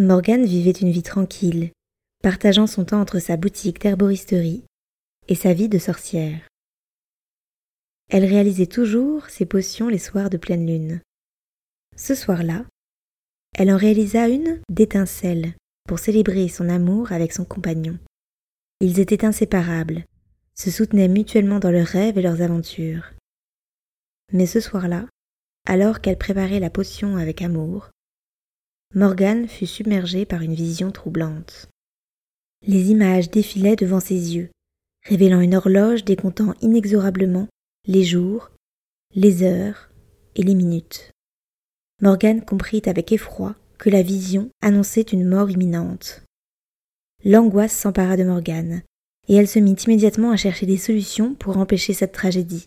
Morgane vivait une vie tranquille, partageant son temps entre sa boutique d'herboristerie et sa vie de sorcière. Elle réalisait toujours ses potions les soirs de pleine lune. Ce soir-là, elle en réalisa une d'étincelle pour célébrer son amour avec son compagnon. Ils étaient inséparables, se soutenaient mutuellement dans leurs rêves et leurs aventures. Mais ce soir-là, alors qu'elle préparait la potion avec amour, Morgane fut submergée par une vision troublante. Les images défilaient devant ses yeux, révélant une horloge décomptant inexorablement les jours, les heures et les minutes. Morgane comprit avec effroi que la vision annonçait une mort imminente. L'angoisse s'empara de Morgane, et elle se mit immédiatement à chercher des solutions pour empêcher cette tragédie.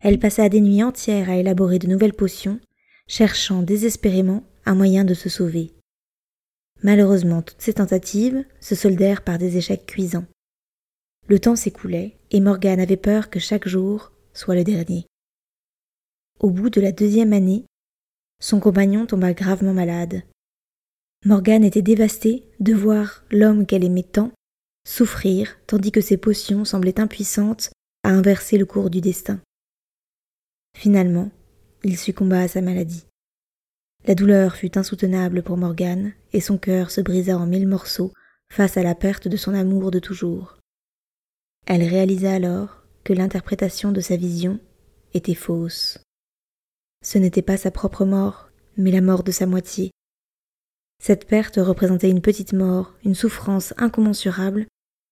Elle passa des nuits entières à élaborer de nouvelles potions, cherchant désespérément un moyen de se sauver. Malheureusement, toutes ces tentatives se soldèrent par des échecs cuisants. Le temps s'écoulait, et Morgane avait peur que chaque jour soit le dernier. Au bout de la deuxième année, son compagnon tomba gravement malade. Morgane était dévastée de voir l'homme qu'elle aimait tant souffrir, tandis que ses potions semblaient impuissantes à inverser le cours du destin. Finalement, il succomba à sa maladie. La douleur fut insoutenable pour Morgane, et son cœur se brisa en mille morceaux face à la perte de son amour de toujours. Elle réalisa alors que l'interprétation de sa vision était fausse. Ce n'était pas sa propre mort, mais la mort de sa moitié. Cette perte représentait une petite mort, une souffrance incommensurable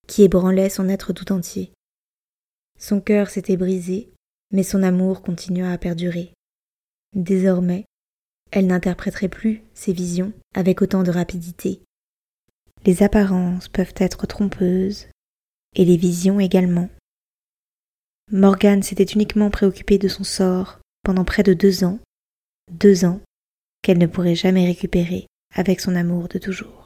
qui ébranlait son être tout entier. Son cœur s'était brisé, mais son amour continua à perdurer. Désormais, elle n'interpréterait plus ses visions avec autant de rapidité. Les apparences peuvent être trompeuses, et les visions également. Morgane s'était uniquement préoccupée de son sort pendant près de deux ans, deux ans qu'elle ne pourrait jamais récupérer avec son amour de toujours.